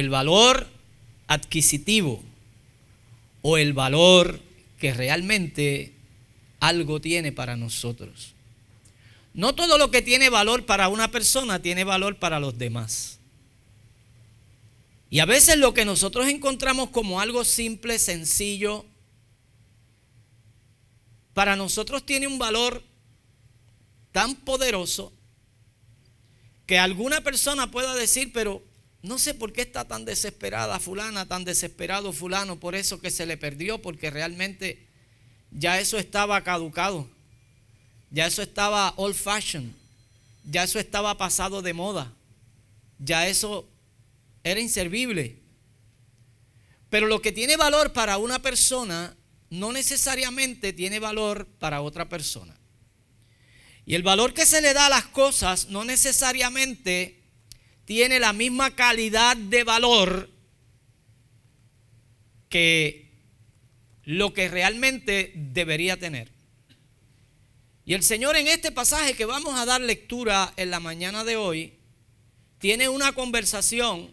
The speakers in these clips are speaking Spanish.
el valor adquisitivo o el valor que realmente algo tiene para nosotros. No todo lo que tiene valor para una persona tiene valor para los demás. Y a veces lo que nosotros encontramos como algo simple, sencillo, para nosotros tiene un valor tan poderoso que alguna persona pueda decir, pero no sé por qué está tan desesperada fulana, tan desesperado fulano por eso que se le perdió, porque realmente ya eso estaba caducado, ya eso estaba old fashioned, ya eso estaba pasado de moda, ya eso era inservible. Pero lo que tiene valor para una persona no necesariamente tiene valor para otra persona. Y el valor que se le da a las cosas no necesariamente tiene la misma calidad de valor que lo que realmente debería tener. Y el Señor en este pasaje que vamos a dar lectura en la mañana de hoy, tiene una conversación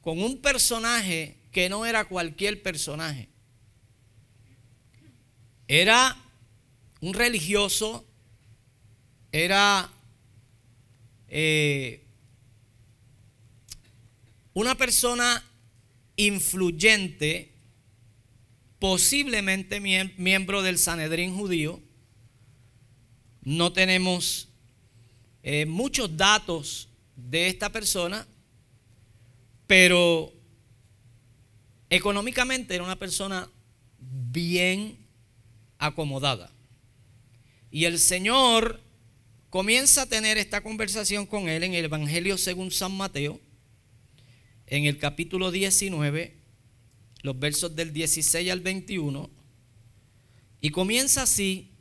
con un personaje que no era cualquier personaje. Era un religioso, era eh, una persona influyente, posiblemente miembro del Sanedrín judío. No tenemos eh, muchos datos de esta persona, pero económicamente era una persona bien acomodada. Y el Señor comienza a tener esta conversación con él en el Evangelio según San Mateo, en el capítulo 19, los versos del 16 al 21, y comienza así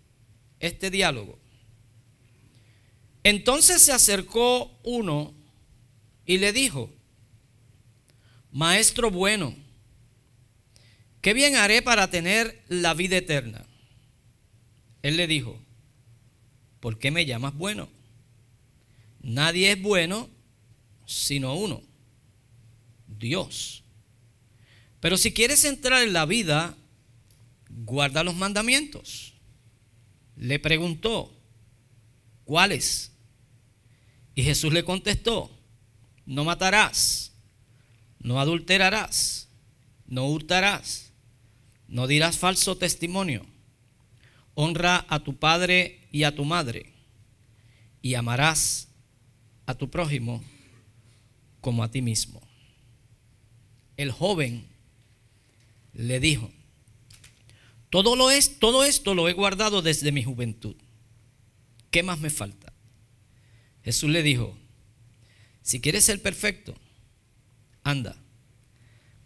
este diálogo. Entonces se acercó uno y le dijo, Maestro bueno, ¿qué bien haré para tener la vida eterna? Él le dijo, ¿por qué me llamas bueno? Nadie es bueno sino uno, Dios. Pero si quieres entrar en la vida, guarda los mandamientos. Le preguntó, ¿cuáles? Y Jesús le contestó, no matarás, no adulterarás, no hurtarás, no dirás falso testimonio, honra a tu padre y a tu madre, y amarás a tu prójimo como a ti mismo. El joven le dijo, todo, lo es, todo esto lo he guardado desde mi juventud. ¿Qué más me falta? Jesús le dijo, si quieres ser perfecto, anda,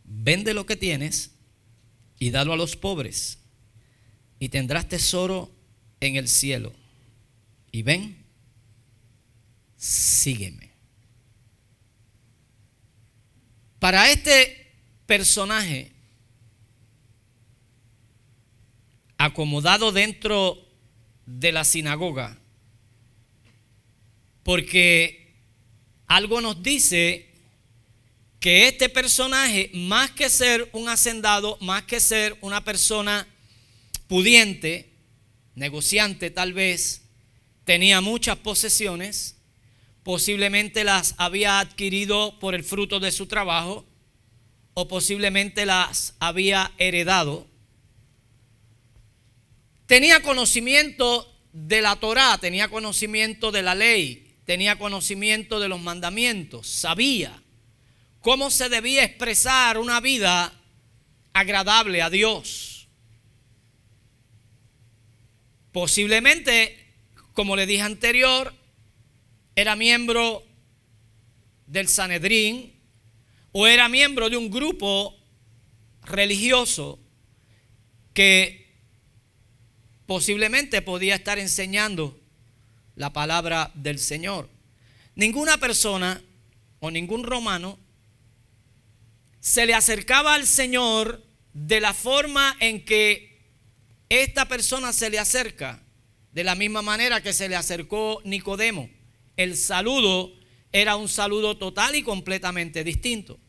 vende lo que tienes y dalo a los pobres y tendrás tesoro en el cielo. Y ven, sígueme. Para este personaje acomodado dentro de la sinagoga, porque algo nos dice que este personaje, más que ser un hacendado, más que ser una persona pudiente, negociante tal vez, tenía muchas posesiones, posiblemente las había adquirido por el fruto de su trabajo o posiblemente las había heredado. Tenía conocimiento de la Torá, tenía conocimiento de la ley, tenía conocimiento de los mandamientos, sabía cómo se debía expresar una vida agradable a Dios. Posiblemente, como le dije anterior, era miembro del Sanedrín o era miembro de un grupo religioso que posiblemente podía estar enseñando la palabra del Señor. Ninguna persona o ningún romano se le acercaba al Señor de la forma en que esta persona se le acerca, de la misma manera que se le acercó Nicodemo. El saludo era un saludo total y completamente distinto.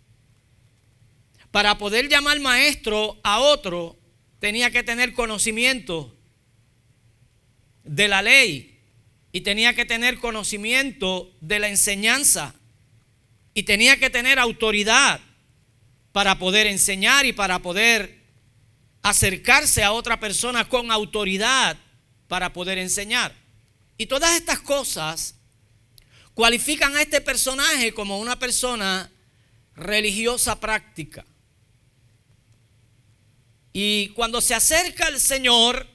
Para poder llamar maestro a otro, tenía que tener conocimiento de la ley y tenía que tener conocimiento de la enseñanza y tenía que tener autoridad para poder enseñar y para poder acercarse a otra persona con autoridad para poder enseñar. Y todas estas cosas cualifican a este personaje como una persona religiosa práctica. Y cuando se acerca al Señor,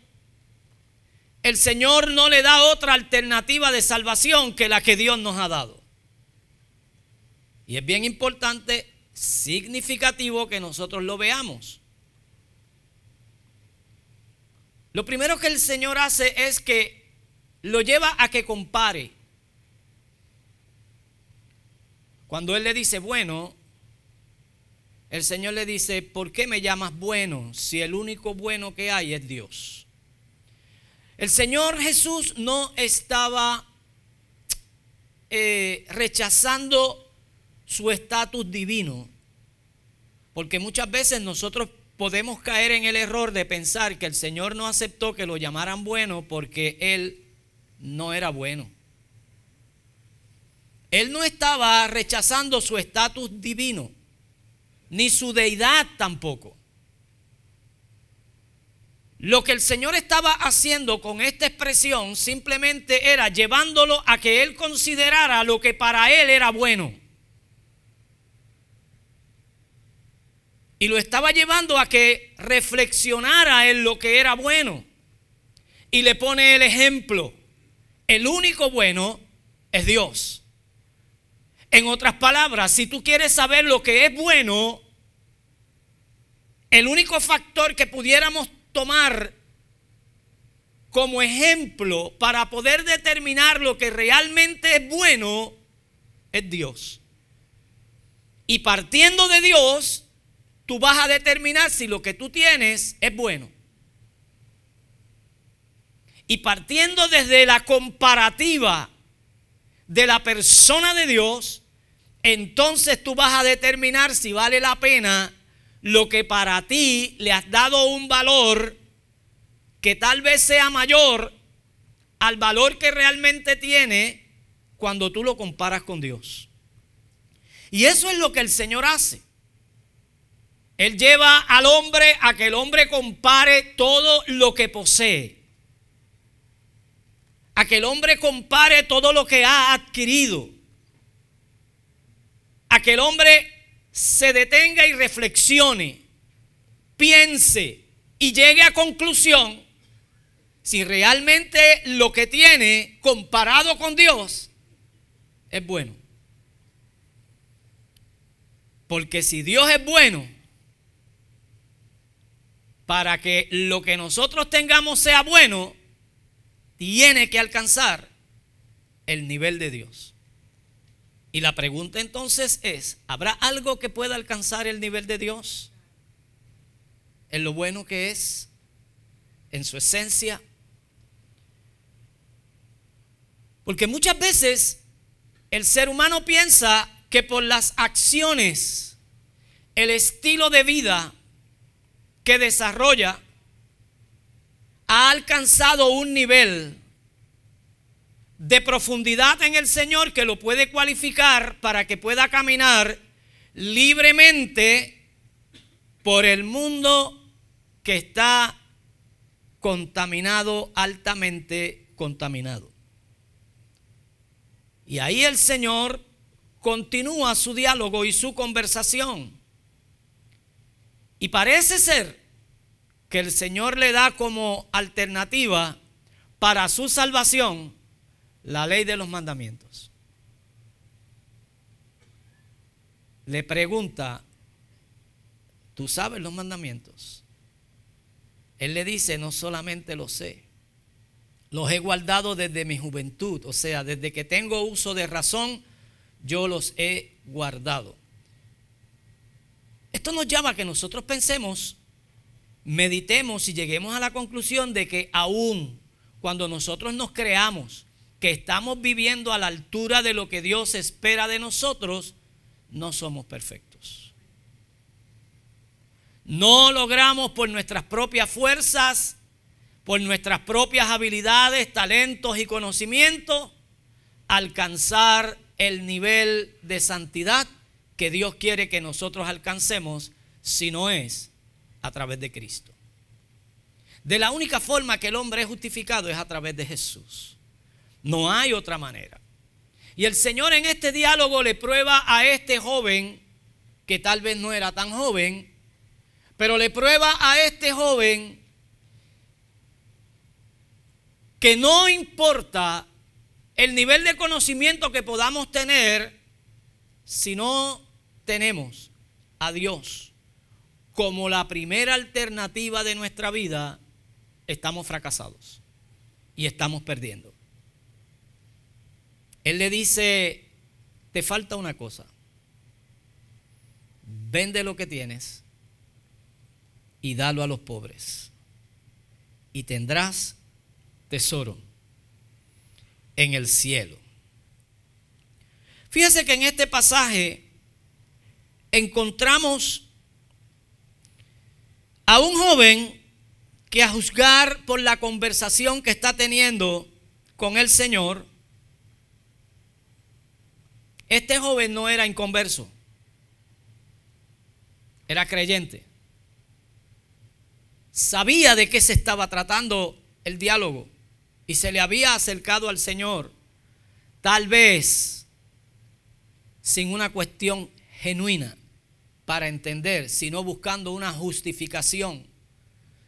el Señor no le da otra alternativa de salvación que la que Dios nos ha dado. Y es bien importante, significativo que nosotros lo veamos. Lo primero que el Señor hace es que lo lleva a que compare. Cuando Él le dice, bueno, el Señor le dice, ¿por qué me llamas bueno si el único bueno que hay es Dios? El Señor Jesús no estaba eh, rechazando su estatus divino, porque muchas veces nosotros podemos caer en el error de pensar que el Señor no aceptó que lo llamaran bueno porque Él no era bueno. Él no estaba rechazando su estatus divino, ni su deidad tampoco. Lo que el Señor estaba haciendo con esta expresión simplemente era llevándolo a que Él considerara lo que para Él era bueno. Y lo estaba llevando a que reflexionara en lo que era bueno. Y le pone el ejemplo. El único bueno es Dios. En otras palabras, si tú quieres saber lo que es bueno, el único factor que pudiéramos tomar como ejemplo para poder determinar lo que realmente es bueno es Dios. Y partiendo de Dios, tú vas a determinar si lo que tú tienes es bueno. Y partiendo desde la comparativa de la persona de Dios, entonces tú vas a determinar si vale la pena lo que para ti le has dado un valor que tal vez sea mayor al valor que realmente tiene cuando tú lo comparas con Dios. Y eso es lo que el Señor hace. Él lleva al hombre a que el hombre compare todo lo que posee. A que el hombre compare todo lo que ha adquirido a que el hombre se detenga y reflexione, piense y llegue a conclusión si realmente lo que tiene comparado con Dios es bueno. Porque si Dios es bueno, para que lo que nosotros tengamos sea bueno, tiene que alcanzar el nivel de Dios. Y la pregunta entonces es, ¿habrá algo que pueda alcanzar el nivel de Dios? En lo bueno que es, en su esencia. Porque muchas veces el ser humano piensa que por las acciones, el estilo de vida que desarrolla, ha alcanzado un nivel de profundidad en el Señor que lo puede cualificar para que pueda caminar libremente por el mundo que está contaminado, altamente contaminado. Y ahí el Señor continúa su diálogo y su conversación. Y parece ser que el Señor le da como alternativa para su salvación la ley de los mandamientos. Le pregunta, ¿tú sabes los mandamientos? Él le dice, no solamente lo sé, los he guardado desde mi juventud, o sea, desde que tengo uso de razón, yo los he guardado. Esto nos llama a que nosotros pensemos, meditemos y lleguemos a la conclusión de que aún cuando nosotros nos creamos que estamos viviendo a la altura de lo que Dios espera de nosotros, no somos perfectos. No logramos por nuestras propias fuerzas, por nuestras propias habilidades, talentos y conocimientos, alcanzar el nivel de santidad que Dios quiere que nosotros alcancemos si no es a través de Cristo. De la única forma que el hombre es justificado es a través de Jesús. No hay otra manera. Y el Señor en este diálogo le prueba a este joven, que tal vez no era tan joven, pero le prueba a este joven que no importa el nivel de conocimiento que podamos tener si no tenemos a Dios como la primera alternativa de nuestra vida, estamos fracasados y estamos perdiendo. Él le dice, te falta una cosa, vende lo que tienes y dalo a los pobres y tendrás tesoro en el cielo. Fíjese que en este pasaje encontramos a un joven que a juzgar por la conversación que está teniendo con el Señor, este joven no era inconverso, era creyente. Sabía de qué se estaba tratando el diálogo y se le había acercado al Señor, tal vez sin una cuestión genuina para entender, sino buscando una justificación,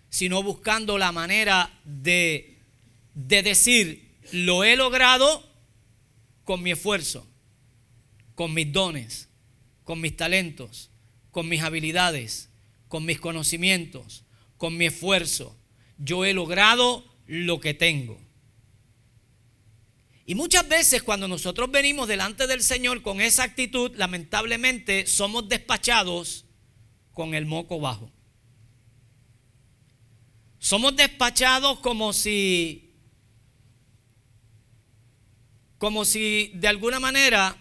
sino buscando la manera de, de decir, lo he logrado con mi esfuerzo, con mis dones, con mis talentos, con mis habilidades, con mis conocimientos, con mi esfuerzo. Yo he logrado lo que tengo. Y muchas veces cuando nosotros venimos delante del Señor con esa actitud, lamentablemente somos despachados con el moco bajo. Somos despachados como si como si de alguna manera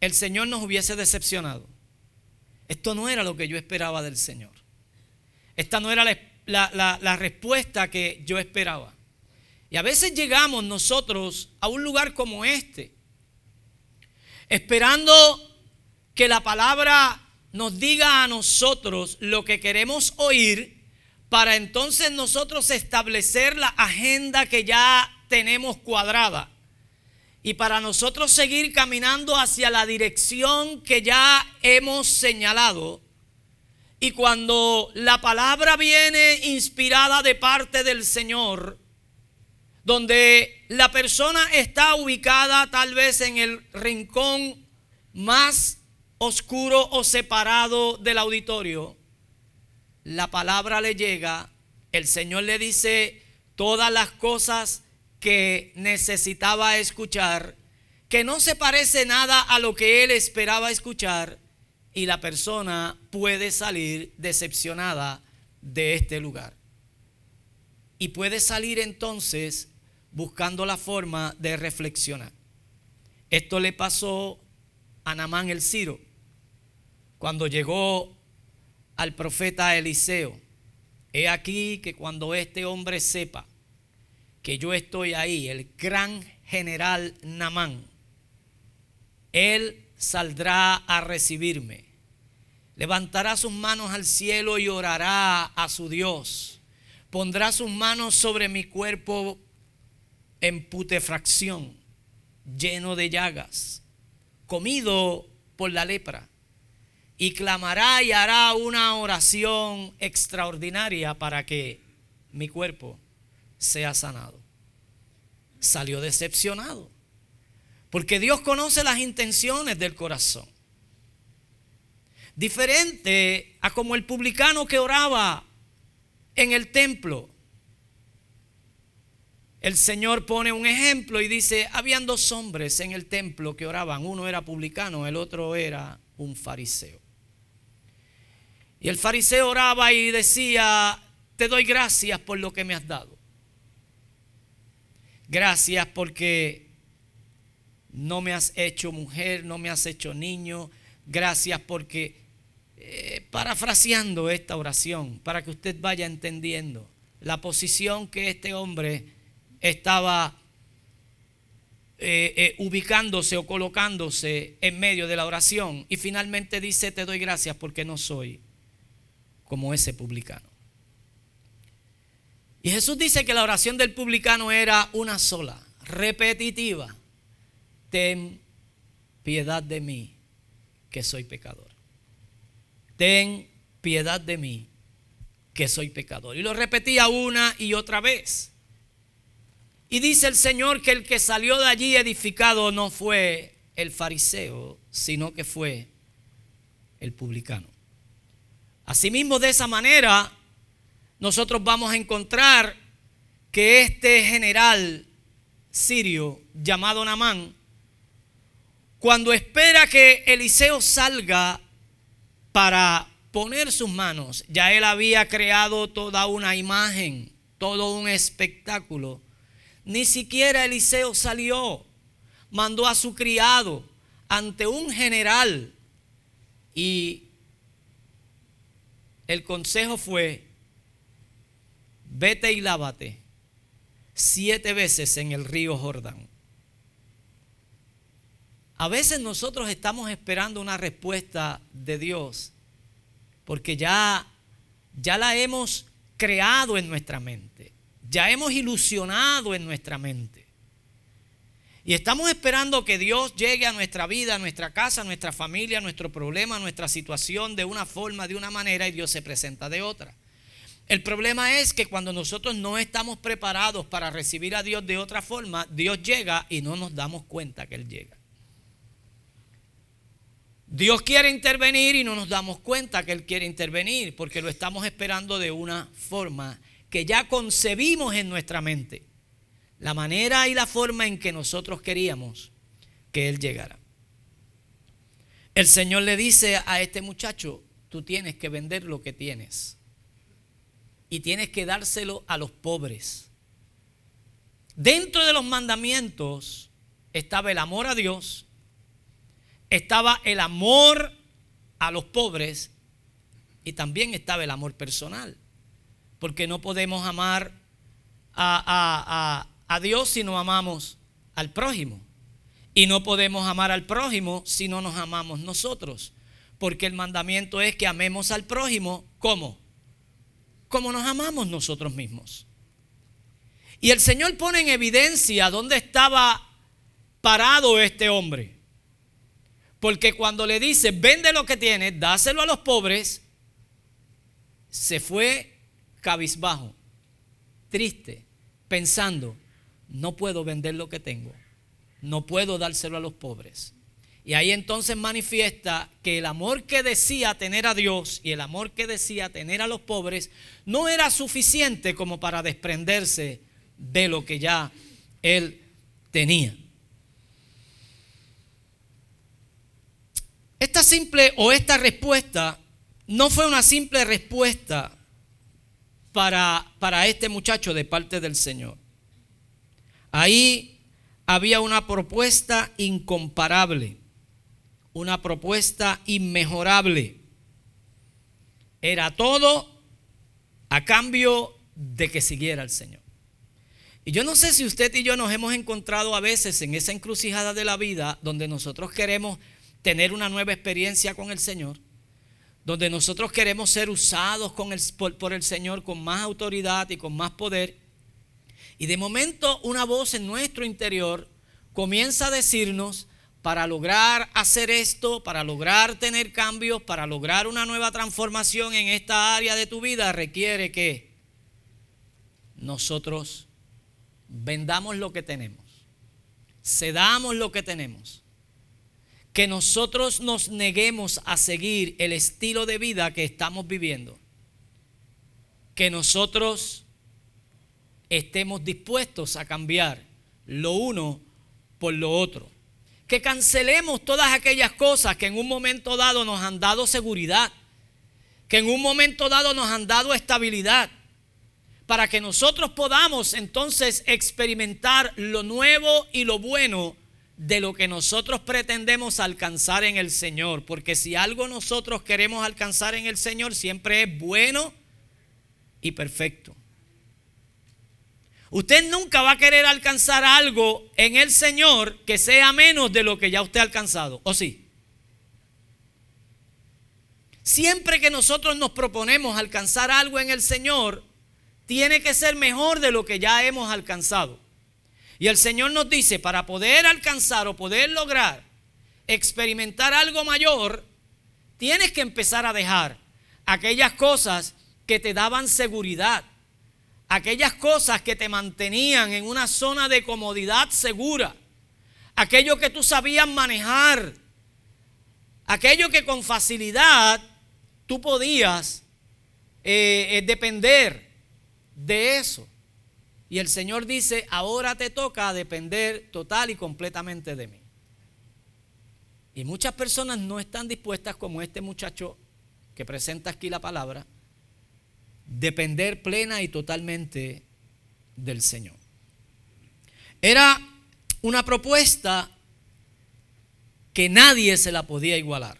el Señor nos hubiese decepcionado. Esto no era lo que yo esperaba del Señor. Esta no era la, respuesta que yo esperaba. Y a veces llegamos nosotros a un lugar como este, esperando que la palabra nos diga a nosotros lo que queremos oír, para entonces nosotros establecer la agenda que ya tenemos cuadrada. Y para nosotros seguir caminando hacia la dirección que ya hemos señalado. Y cuando la palabra viene inspirada de parte del Señor, donde la persona está ubicada tal vez en el rincón más oscuro o separado del auditorio, la palabra le llega, el Señor le dice todas las cosas que necesitaba escuchar, que no se parece nada a lo que él esperaba escuchar, y la persona puede salir decepcionada de este lugar. Y puede salir entonces buscando la forma de reflexionar. Esto le pasó a Namán el Ciro cuando llegó al profeta Eliseo. He aquí que cuando este hombre sepa que yo estoy ahí, el gran general Namán, él saldrá a recibirme. Levantará sus manos al cielo y orará a su Dios. Pondrá sus manos sobre mi cuerpo en putefracción, lleno de llagas, comido por la lepra, y clamará y hará una oración extraordinaria para que mi cuerpo sea sanado. Salió decepcionado, porque Dios conoce las intenciones del corazón. Diferente a como el publicano que oraba en el templo el Señor pone un ejemplo y dice, habían dos hombres en el templo que oraban, uno era publicano, el otro era un fariseo. Y el fariseo oraba y decía, te doy gracias por lo que me has dado. Gracias porque no me has hecho mujer, no me has hecho niño. Gracias porque, eh, parafraseando esta oración, para que usted vaya entendiendo la posición que este hombre estaba eh, eh, ubicándose o colocándose en medio de la oración. Y finalmente dice, te doy gracias porque no soy como ese publicano. Y Jesús dice que la oración del publicano era una sola, repetitiva. Ten piedad de mí, que soy pecador. Ten piedad de mí, que soy pecador. Y lo repetía una y otra vez. Y dice el Señor que el que salió de allí edificado no fue el fariseo, sino que fue el publicano. Asimismo, de esa manera, nosotros vamos a encontrar que este general sirio llamado Namán, cuando espera que Eliseo salga para poner sus manos, ya él había creado toda una imagen, todo un espectáculo ni siquiera Eliseo salió. Mandó a su criado ante un general y el consejo fue, vete y lávate siete veces en el río Jordán. A veces nosotros estamos esperando una respuesta de Dios porque ya, ya la hemos creado en nuestra mente ya hemos ilusionado en nuestra mente. Y estamos esperando que Dios llegue a nuestra vida, a nuestra casa, a nuestra familia, a nuestro problema, a nuestra situación de una forma, de una manera y Dios se presenta de otra. El problema es que cuando nosotros no estamos preparados para recibir a Dios de otra forma, Dios llega y no nos damos cuenta que Él llega. Dios quiere intervenir y no nos damos cuenta que Él quiere intervenir porque lo estamos esperando de una forma que ya concebimos en nuestra mente, la manera y la forma en que nosotros queríamos que Él llegara. El Señor le dice a este muchacho, tú tienes que vender lo que tienes y tienes que dárselo a los pobres. Dentro de los mandamientos estaba el amor a Dios, estaba el amor a los pobres y también estaba el amor personal porque no podemos amar a, Dios si no amamos al prójimo. Y no podemos amar al prójimo si no nos amamos nosotros. Porque el mandamiento es que amemos al prójimo como? Como nos amamos nosotros mismos. Y el Señor pone en evidencia dónde estaba parado este hombre. Porque cuando le dice, vende lo que tienes, dáselo a los pobres, se fue cabizbajo, triste, pensando, no puedo vender lo que tengo, no puedo dárselo a los pobres. Y ahí entonces manifiesta que el amor que decía tener a Dios y el amor que decía tener a los pobres no era suficiente como para desprenderse de lo que ya él tenía. Esta simple o esta respuesta no fue una simple respuesta para, este muchacho de parte del Señor. Ahí había una propuesta incomparable, una propuesta inmejorable. Era todo a cambio de que siguiera el Señor. Y yo no sé si usted y yo nos hemos encontrado a veces en esa encrucijada de la vida donde nosotros queremos tener una nueva experiencia con el Señor donde nosotros queremos ser usados por, el Señor con más autoridad y con más poder. Y de momento una voz en nuestro interior comienza a decirnos, para lograr hacer esto, para lograr tener cambios, para lograr una nueva transformación en esta área de tu vida, requiere que nosotros vendamos lo que tenemos, cedamos lo que tenemos que nosotros nos neguemos a seguir el estilo de vida que estamos viviendo. Que nosotros estemos dispuestos a cambiar lo uno por lo otro. Que cancelemos todas aquellas cosas que en un momento dado nos han dado seguridad, que en un momento dado nos han dado estabilidad, para que nosotros podamos entonces experimentar lo nuevo y lo bueno de lo que nosotros pretendemos alcanzar en el Señor. Porque si algo nosotros queremos alcanzar en el Señor, siempre es bueno y perfecto. Usted nunca va a querer alcanzar algo en el Señor que sea menos de lo que ya usted ha alcanzado, ¿o sí? Siempre que nosotros nos proponemos alcanzar algo en el Señor, tiene que ser mejor de lo que ya hemos alcanzado. Y el Señor nos dice, para poder alcanzar o poder lograr experimentar algo mayor, tienes que empezar a dejar aquellas cosas que te daban seguridad, aquellas cosas que te mantenían en una zona de comodidad segura, aquello que tú sabías manejar, aquello que con facilidad tú podías eh, eh, depender de eso. Y el Señor dice, ahora te toca depender total y completamente de mí. Y muchas personas no están dispuestas, como este muchacho que presenta aquí la palabra, depender plena y totalmente del Señor. Era una propuesta que nadie se la podía igualar.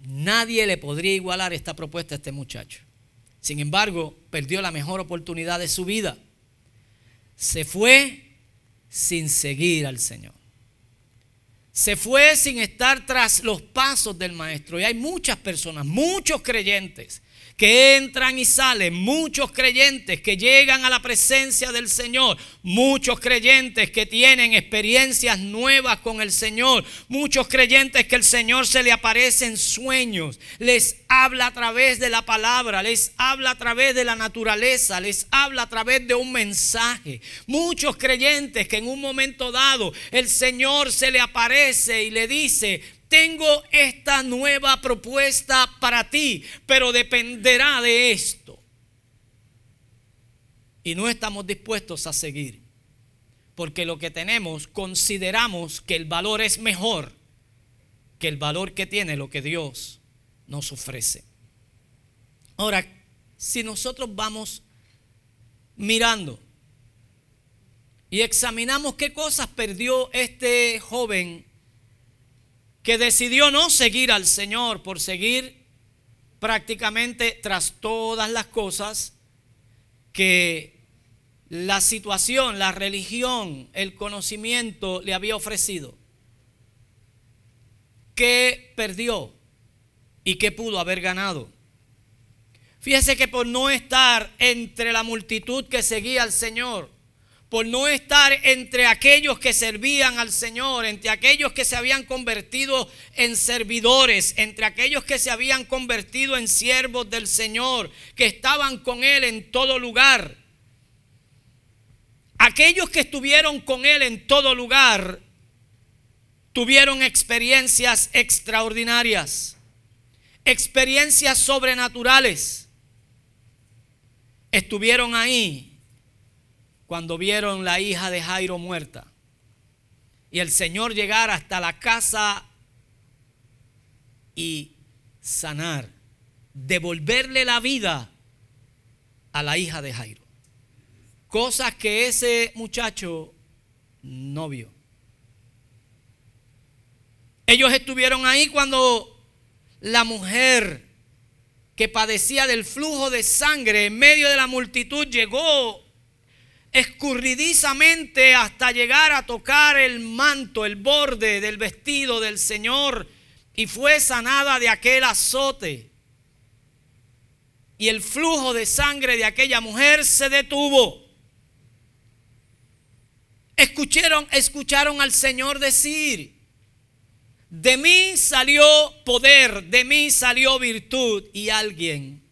Nadie le podría igualar esta propuesta a este muchacho. Sin embargo, perdió la mejor oportunidad de su vida. Se fue sin seguir al Señor. Se fue sin estar tras los pasos del Maestro. Y hay muchas personas, muchos creyentes que entran y salen, muchos creyentes que llegan a la presencia del Señor, muchos creyentes que tienen experiencias nuevas con el Señor, muchos creyentes que el Señor se le aparece en sueños, les habla a través de la palabra, les habla a través de la naturaleza, les habla a través de un mensaje. Muchos creyentes que en un momento dado el Señor se le aparece y le dice, tengo esta nueva propuesta para ti, pero dependerá de esto. Y no estamos dispuestos a seguir, porque lo que tenemos consideramos que el valor es mejor que el valor que tiene lo que Dios nos ofrece. Ahora, si nosotros vamos mirando y examinamos qué cosas perdió este joven que decidió no seguir al Señor por seguir prácticamente tras todas las cosas que la situación, la religión, el conocimiento le había ofrecido. ¿Qué perdió y qué pudo haber ganado? Fíjese que por no estar entre la multitud que seguía al Señor, por no estar entre aquellos que servían al Señor, entre aquellos que se habían convertido en servidores, entre aquellos que se habían convertido en siervos del Señor, que estaban con Él en todo lugar. Aquellos que estuvieron con Él en todo lugar tuvieron experiencias extraordinarias, experiencias sobrenaturales. Estuvieron ahí cuando vieron la hija de Jairo muerta y el Señor llegar hasta la casa y sanar, devolverle la vida a la hija de Jairo. Cosas que ese muchacho no vio. Ellos estuvieron ahí cuando la mujer que padecía del flujo de sangre en medio de la multitud llegó escurridizamente hasta llegar a tocar el manto, el borde del vestido del Señor y fue sanada de aquel azote. Y el flujo de sangre de aquella mujer se detuvo. Escucharon, escucharon al Señor decir, de mí salió poder, de mí salió virtud y alguien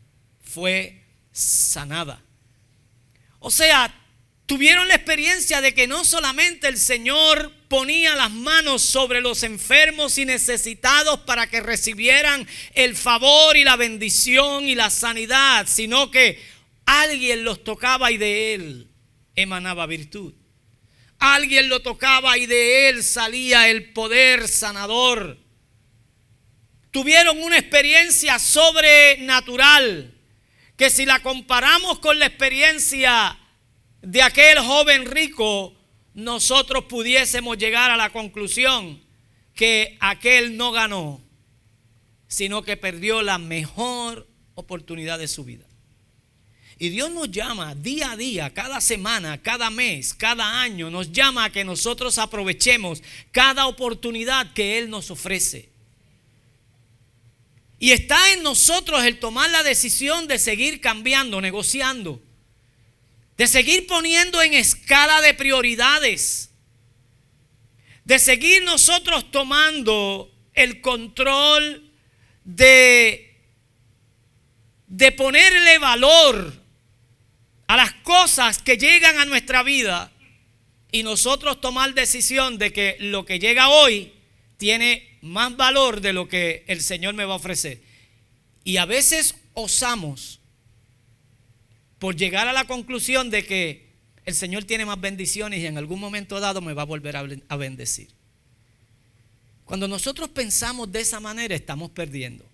fue sanada. O sea, tuvieron la experiencia de que no solamente el Señor ponía las manos sobre los enfermos y necesitados para que recibieran el favor y la bendición y la sanidad, sino que alguien los tocaba y de él emanaba virtud. Alguien lo tocaba y de él salía el poder sanador. Tuvieron una experiencia sobrenatural que si la comparamos con la experiencia de aquel joven rico, nosotros pudiésemos llegar a la conclusión que aquel no ganó, sino que perdió la mejor oportunidad de su vida. Y Dios nos llama día a día, cada semana, cada mes, cada año, nos llama a que nosotros aprovechemos cada oportunidad que Él nos ofrece. Y está en nosotros el tomar la decisión de seguir cambiando, negociando, de seguir poniendo en escala de prioridades, de seguir nosotros tomando el control de, de ponerle valor a las cosas que llegan a nuestra vida y nosotros tomar decisión de que lo que llega hoy tiene más valor de lo que el Señor me va a ofrecer. Y a veces osamos por llegar a la conclusión de que el Señor tiene más bendiciones y en algún momento dado me va a volver a bendecir. Cuando nosotros pensamos de esa manera estamos perdiendo.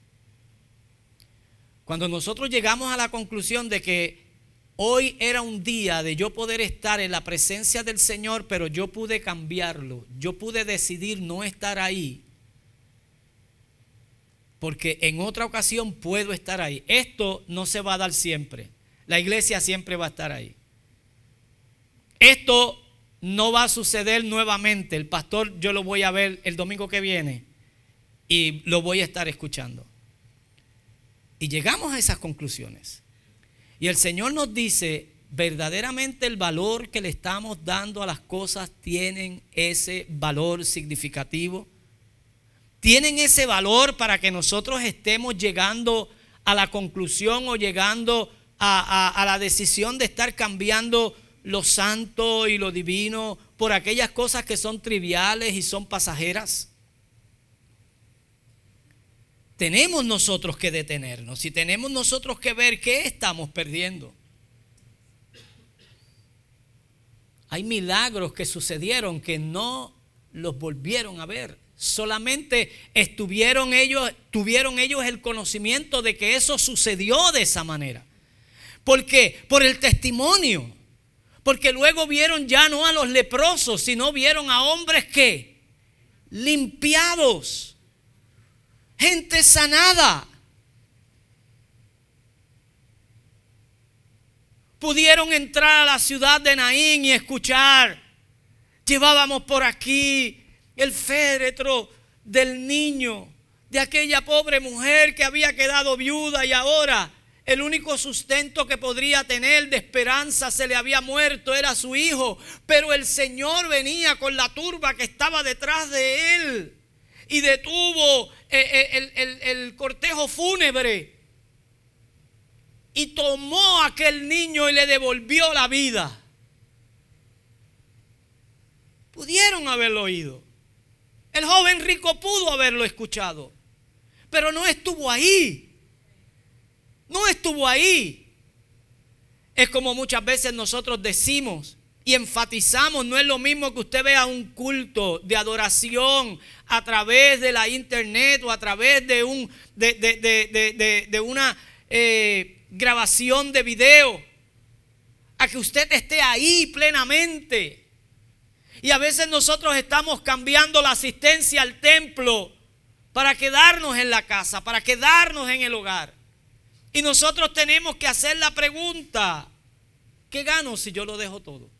Cuando nosotros llegamos a la conclusión de que Hoy era un día de yo poder estar en la presencia del Señor, pero yo pude cambiarlo. Yo pude decidir no estar ahí. Porque en otra ocasión puedo estar ahí. Esto no se va a dar siempre. La iglesia siempre va a estar ahí. Esto no va a suceder nuevamente. El pastor yo lo voy a ver el domingo que viene y lo voy a estar escuchando. Y llegamos a esas conclusiones. Y el Señor nos dice, verdaderamente el valor que le estamos dando a las cosas tienen ese valor significativo. Tienen ese valor para que nosotros estemos llegando a la conclusión o llegando a, a la decisión de estar cambiando lo santo y lo divino por aquellas cosas que son triviales y son pasajeras tenemos nosotros que detenernos y tenemos nosotros que ver qué estamos perdiendo. Hay milagros que sucedieron que no los volvieron a ver. Solamente estuvieron ellos, tuvieron ellos el conocimiento de que eso sucedió de esa manera. ¿Por qué? Por el testimonio. Porque luego vieron ya no a los leprosos, sino vieron a hombres que limpiados gente sanada. Pudieron entrar a la ciudad de Naín y escuchar. Llevábamos por aquí el féretro del niño, de aquella pobre mujer que había quedado viuda y ahora el único sustento que podría tener de esperanza se le había muerto, era su hijo. Pero el Señor venía con la turba que estaba detrás de él y detuvo eh, eh, el, cortejo fúnebre y tomó a aquel niño y le devolvió la vida. Pudieron haberlo oído. El joven rico pudo haberlo escuchado, pero no estuvo ahí. No estuvo ahí. Es como muchas veces nosotros decimos, y enfatizamos, no es lo mismo que usted vea un culto de adoración a través de la internet o a través de, un, de, una eh, grabación de video, a que usted esté ahí plenamente. Y a veces nosotros estamos cambiando la asistencia al templo para quedarnos en la casa, para quedarnos en el hogar. Y nosotros tenemos que hacer la pregunta, ¿qué gano si yo lo dejo todo?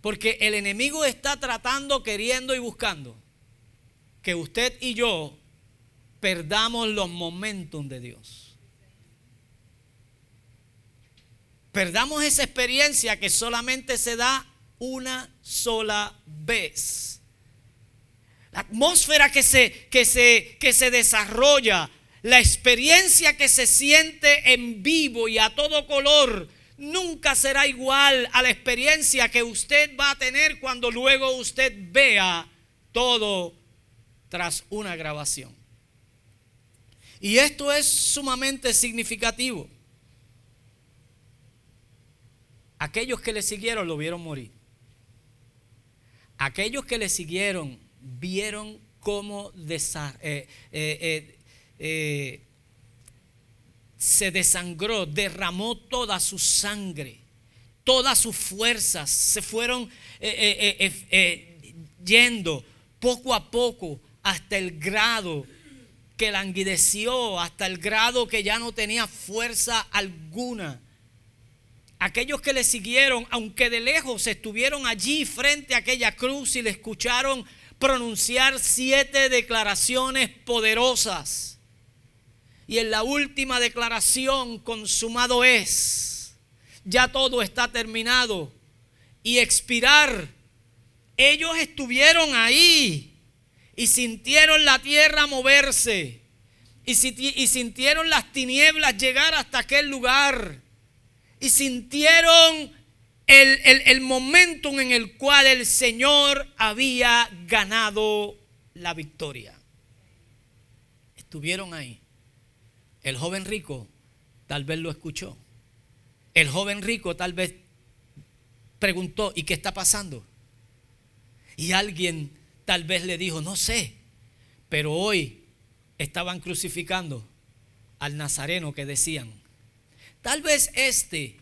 Porque el enemigo está tratando, queriendo y buscando que usted y yo perdamos los momentos de Dios. Perdamos esa experiencia que solamente se da una sola vez. La atmósfera que se, que se, que se desarrolla, la experiencia que se siente en vivo y a todo color nunca será igual a la experiencia que usted va a tener cuando luego usted vea todo tras una grabación. Y esto es sumamente significativo. Aquellos que le siguieron lo vieron morir. Aquellos que le siguieron vieron cómo eh, eh, eh, se desangró, derramó toda su sangre, todas sus fuerzas se fueron eh, eh, eh, yendo poco a poco hasta el grado que languideció, hasta el grado que ya no tenía fuerza alguna. Aquellos que le siguieron, aunque de lejos estuvieron allí frente a aquella cruz y le escucharon pronunciar siete declaraciones poderosas. Y en la última declaración, consumado es, ya todo está terminado. Y expirar, ellos estuvieron ahí y sintieron la tierra moverse. Y, sintieron las tinieblas llegar hasta aquel lugar. Y sintieron el, el, el momentum en el cual el Señor había ganado la victoria. Estuvieron ahí. El joven rico tal vez lo escuchó. El joven rico tal vez preguntó, ¿y qué está pasando? Y alguien tal vez le dijo, no sé, pero hoy estaban crucificando al nazareno que decían. Tal vez este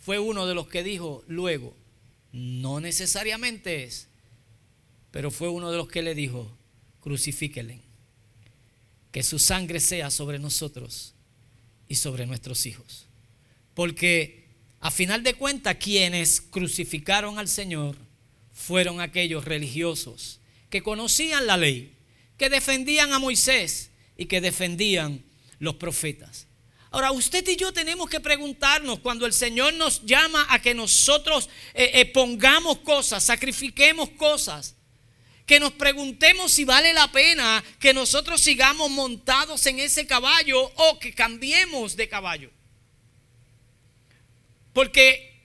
fue uno de los que dijo luego, no necesariamente es, pero fue uno de los que le dijo, crucifíquenle, que su sangre sea sobre nosotros y sobre nuestros hijos. Porque a final de cuentas quienes crucificaron al Señor fueron aquellos religiosos que conocían la ley, que defendían a Moisés y que defendían los profetas. Ahora, usted y yo tenemos que preguntarnos cuando el Señor nos llama a que nosotros eh, eh, pongamos cosas, sacrifiquemos cosas, que nos preguntemos si vale la pena que nosotros sigamos montados en ese caballo o que cambiemos de caballo. Porque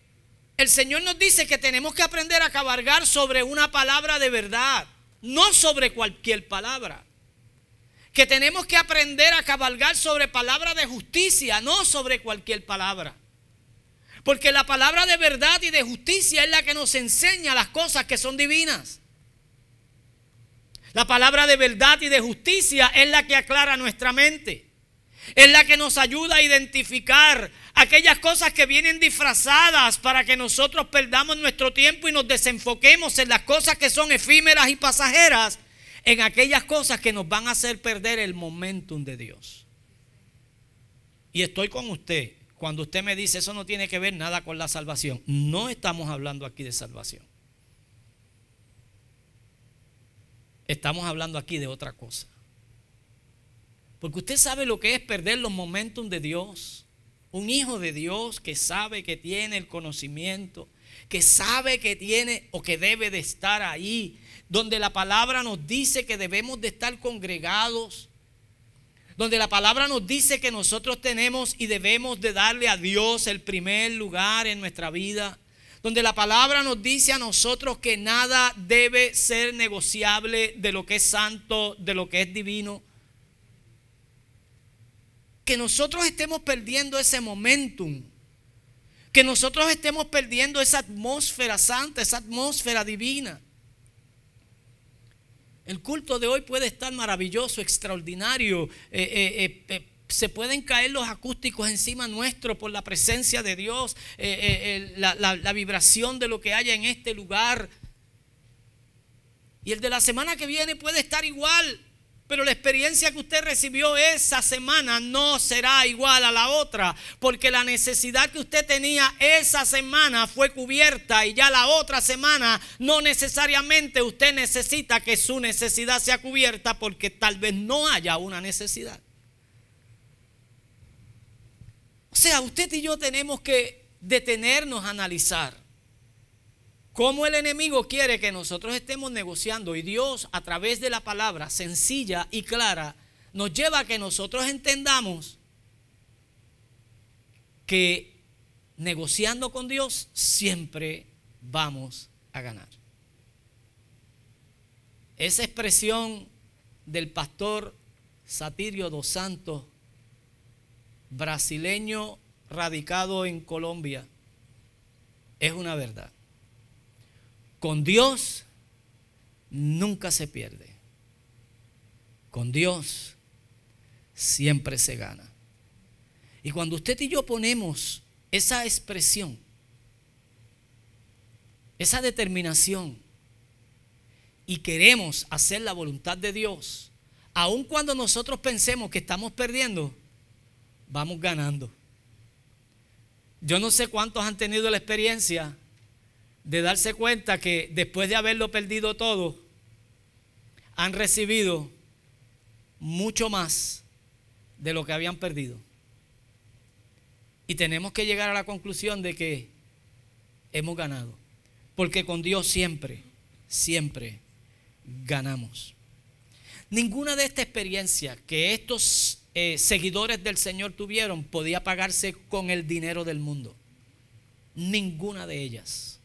el Señor nos dice que tenemos que aprender a cabalgar sobre una palabra de verdad, no sobre cualquier palabra que tenemos que aprender a cabalgar sobre palabra de justicia, no sobre cualquier palabra. Porque la palabra de verdad y de justicia es la que nos enseña las cosas que son divinas. La palabra de verdad y de justicia es la que aclara nuestra mente. Es la que nos ayuda a identificar aquellas cosas que vienen disfrazadas para que nosotros perdamos nuestro tiempo y nos desenfoquemos en las cosas que son efímeras y pasajeras en aquellas cosas que nos van a hacer perder el momentum de Dios. Y estoy con usted cuando usted me dice eso no tiene que ver nada con la salvación. No estamos hablando aquí de salvación. Estamos hablando aquí de otra cosa. Porque usted sabe lo que es perder los momentum de Dios. Un hijo de Dios que sabe que tiene el conocimiento, que sabe que tiene o que debe de estar ahí donde la palabra nos dice que debemos de estar congregados, donde la palabra nos dice que nosotros tenemos y debemos de darle a Dios el primer lugar en nuestra vida, donde la palabra nos dice a nosotros que nada debe ser negociable de lo que es santo, de lo que es divino. Que nosotros estemos perdiendo ese momentum, que nosotros estemos perdiendo esa atmósfera santa, esa atmósfera divina. El culto de hoy puede estar maravilloso, extraordinario. Eh, eh, eh, se pueden caer los acústicos encima nuestro por la presencia de Dios, la, la vibración de lo que haya en este lugar. Y el de la semana que viene puede estar igual. Pero la experiencia que usted recibió esa semana no será igual a la otra, porque la necesidad que usted tenía esa semana fue cubierta y ya la otra semana no necesariamente usted necesita que su necesidad sea cubierta porque tal vez no haya una necesidad. O sea, usted y yo tenemos que detenernos a analizar cómo el enemigo quiere que nosotros estemos negociando y Dios a través de la palabra sencilla y clara nos lleva a que nosotros entendamos que negociando con Dios siempre vamos a ganar. Esa expresión del pastor Satirio dos Santos, brasileño radicado en Colombia, es una verdad. Con Dios nunca se pierde. Con Dios siempre se gana. Y cuando usted y yo ponemos esa expresión, esa determinación, y queremos hacer la voluntad de Dios, aun cuando nosotros pensemos que estamos perdiendo, vamos ganando. Yo no sé cuántos han tenido la experiencia de darse cuenta que después de haberlo perdido todo, han recibido mucho más de lo que habían perdido. Y tenemos que llegar a la conclusión de que hemos ganado. Porque con Dios siempre, siempre ganamos. Ninguna de estas experiencias que estos eh, seguidores del Señor tuvieron podía pagarse con el dinero del mundo. Ninguna de ellas.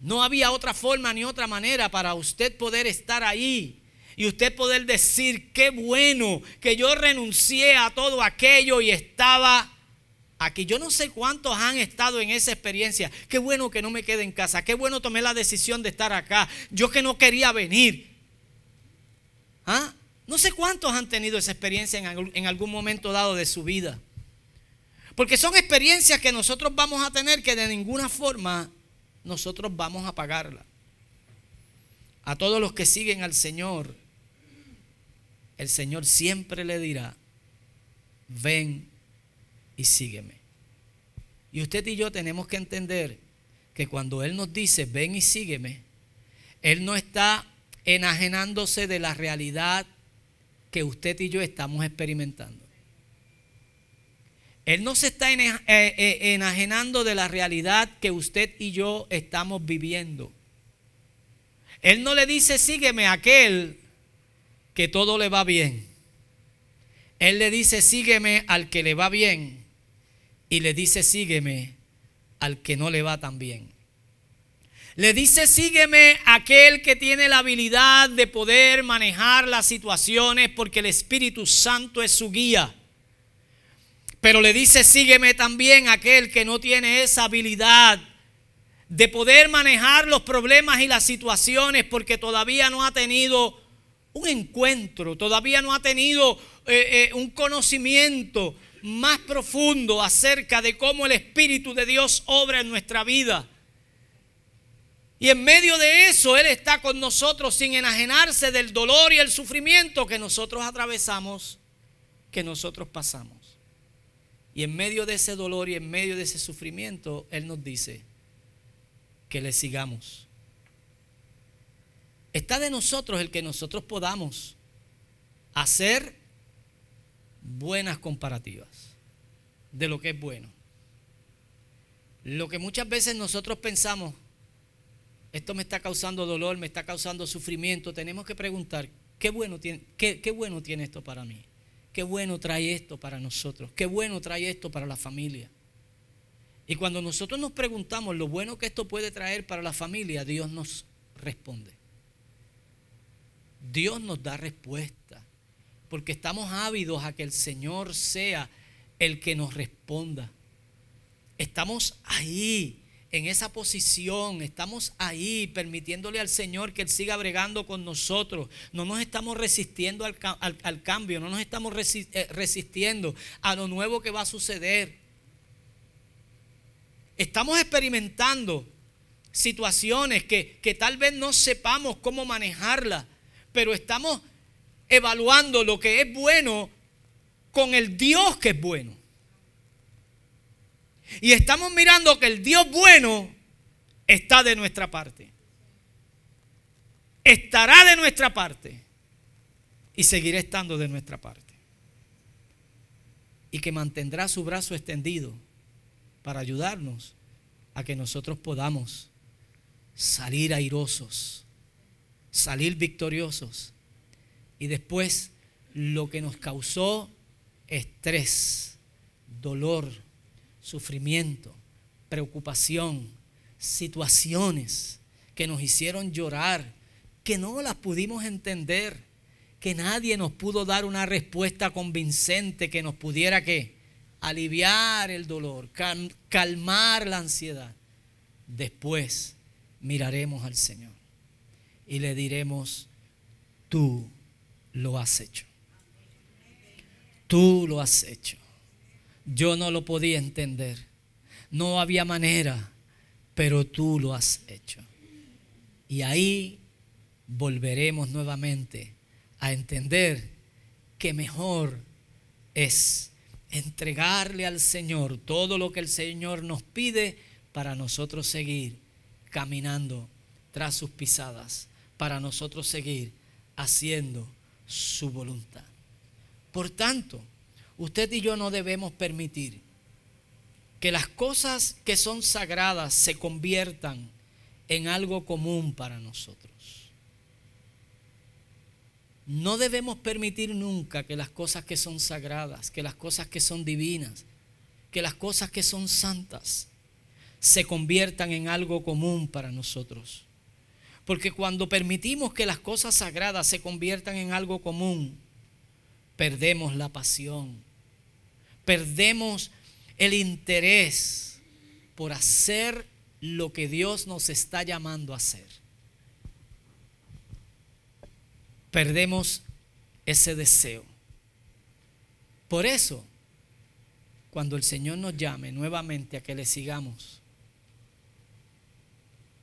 No había otra forma ni otra manera para usted poder estar ahí y usted poder decir, qué bueno que yo renuncié a todo aquello y estaba aquí. Yo no sé cuántos han estado en esa experiencia. Qué bueno que no me quede en casa. Qué bueno tomé la decisión de estar acá. Yo que no quería venir. ¿Ah? No sé cuántos han tenido esa experiencia en algún momento dado de su vida. Porque son experiencias que nosotros vamos a tener que de ninguna forma nosotros vamos a pagarla. A todos los que siguen al Señor, el Señor siempre le dirá, ven y sígueme. Y usted y yo tenemos que entender que cuando Él nos dice, ven y sígueme, Él no está enajenándose de la realidad que usted y yo estamos experimentando. Él no se está eh, eh, enajenando de la realidad que usted y yo estamos viviendo. Él no le dice, sígueme aquel que todo le va bien. Él le dice, sígueme al que le va bien. Y le dice, sígueme al que no le va tan bien. Le dice, sígueme aquel que tiene la habilidad de poder manejar las situaciones porque el Espíritu Santo es su guía. Pero le dice, sígueme también aquel que no tiene esa habilidad de poder manejar los problemas y las situaciones porque todavía no ha tenido un encuentro, todavía no ha tenido eh, eh, un conocimiento más profundo acerca de cómo el Espíritu de Dios obra en nuestra vida. Y en medio de eso Él está con nosotros sin enajenarse del dolor y el sufrimiento que nosotros atravesamos, que nosotros pasamos. Y en medio de ese dolor y en medio de ese sufrimiento, Él nos dice que le sigamos. Está de nosotros el que nosotros podamos hacer buenas comparativas de lo que es bueno. Lo que muchas veces nosotros pensamos, esto me está causando dolor, me está causando sufrimiento. Tenemos que preguntar, ¿qué bueno tiene, qué, bueno tiene esto para mí? ¿Qué bueno trae esto para nosotros? ¿Qué bueno trae esto para la familia? Y cuando nosotros nos preguntamos lo bueno que esto puede traer para la familia, Dios nos responde. Dios nos da respuesta. Porque estamos ávidos a que el Señor sea el que nos responda. Estamos ahí en esa posición, estamos ahí permitiéndole al Señor que Él siga bregando con nosotros. No nos estamos resistiendo al, cambio, no nos estamos eh, resistiendo a lo nuevo que va a suceder. Estamos experimentando situaciones que, que tal vez no sepamos cómo manejarlas, pero estamos evaluando lo que es bueno con el Dios que es bueno. Y estamos mirando que el Dios bueno está de nuestra parte. Estará de nuestra parte. Y seguirá estando de nuestra parte. Y que mantendrá su brazo extendido para ayudarnos a que nosotros podamos salir airosos, salir victoriosos. Y después lo que nos causó estrés, dolor, sufrimiento, preocupación, situaciones que nos hicieron llorar, que no las pudimos entender, que nadie nos pudo dar una respuesta convincente que nos pudiera que aliviar el dolor, calmar la ansiedad. Después miraremos al Señor y le diremos, tú lo has hecho. Tú lo has hecho. Yo no lo podía entender. No había manera, pero tú lo has hecho. Y ahí volveremos nuevamente a entender que mejor es entregarle al Señor todo lo que el Señor nos pide para nosotros seguir caminando tras sus pisadas, para nosotros seguir haciendo su voluntad. Por tanto, usted y yo no debemos permitir que las cosas que son sagradas se conviertan en algo común para nosotros. No debemos permitir nunca que las cosas que son sagradas, que las cosas que son divinas, que las cosas que son santas se conviertan en algo común para nosotros. Porque cuando permitimos que las cosas sagradas se conviertan en algo común, perdemos la pasión, perdemos el interés por hacer lo que Dios nos está llamando a hacer. Perdemos ese deseo. Por eso, cuando el Señor nos llame nuevamente a que le sigamos,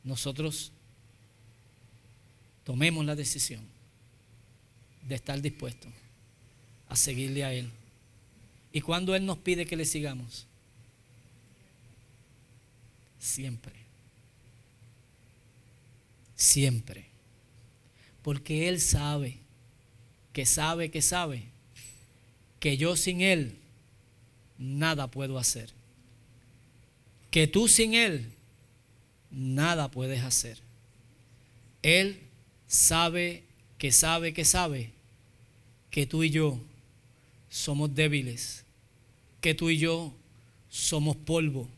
nosotros tomemos la decisión de estar dispuestos a seguirle a Él. Y cuando Él nos pide que le sigamos, siempre, siempre, porque Él sabe, que sabe, que sabe, que yo sin Él nada puedo hacer, que tú sin Él nada puedes hacer. Él sabe que sabe que sabe que tú y yo somos débiles, que tú y yo somos polvo.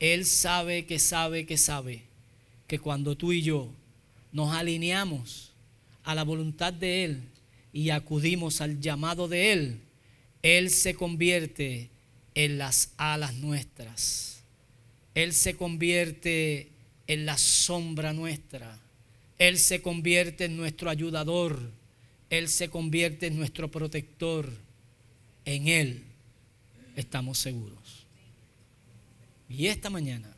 Él sabe que sabe que sabe que cuando tú y yo nos alineamos a la voluntad de Él y acudimos al llamado de Él, Él se convierte en las alas nuestras. Él se convierte en la sombra nuestra. Él se convierte en nuestro ayudador. Él se convierte en nuestro protector. En Él estamos seguros. Y esta mañana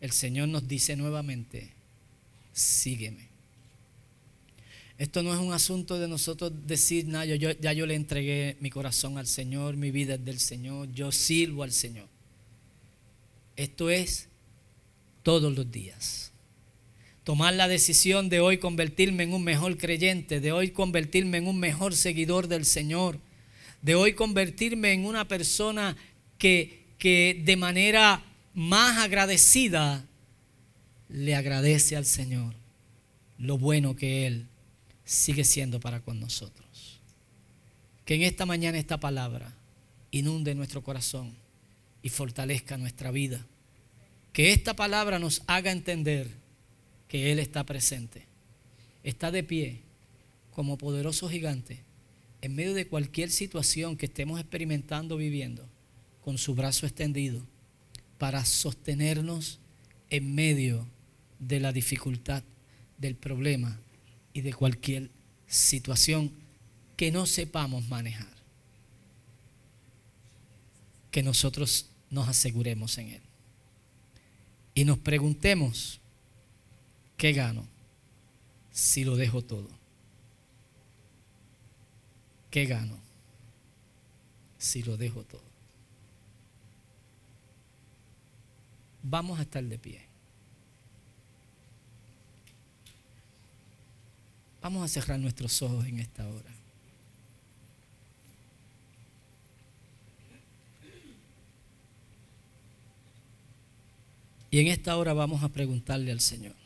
el Señor nos dice nuevamente, sígueme. Esto no es un asunto de nosotros decir, nada, yo, ya yo le entregué mi corazón al Señor, mi vida es del Señor, yo sirvo al Señor. Esto es todos los días. Tomar la decisión de hoy convertirme en un mejor creyente, de hoy convertirme en un mejor seguidor del Señor, de hoy convertirme en una persona que, que de manera más agradecida le agradece al Señor lo bueno que Él sigue siendo para con nosotros. Que en esta mañana esta palabra inunde nuestro corazón y fortalezca nuestra vida que esta palabra nos haga entender que Él está presente. Está de pie como poderoso gigante en medio de cualquier situación que estemos experimentando, viviendo, con su brazo extendido para sostenernos en medio de la dificultad, del problema y de cualquier situación que no sepamos manejar. Que nosotros nos aseguremos en Él y nos preguntemos, ¿qué gano si lo dejo todo? ¿Qué gano si lo dejo todo? Vamos a estar de pie. Vamos a cerrar nuestros ojos en esta hora. Y en esta hora vamos a preguntarle al Señor.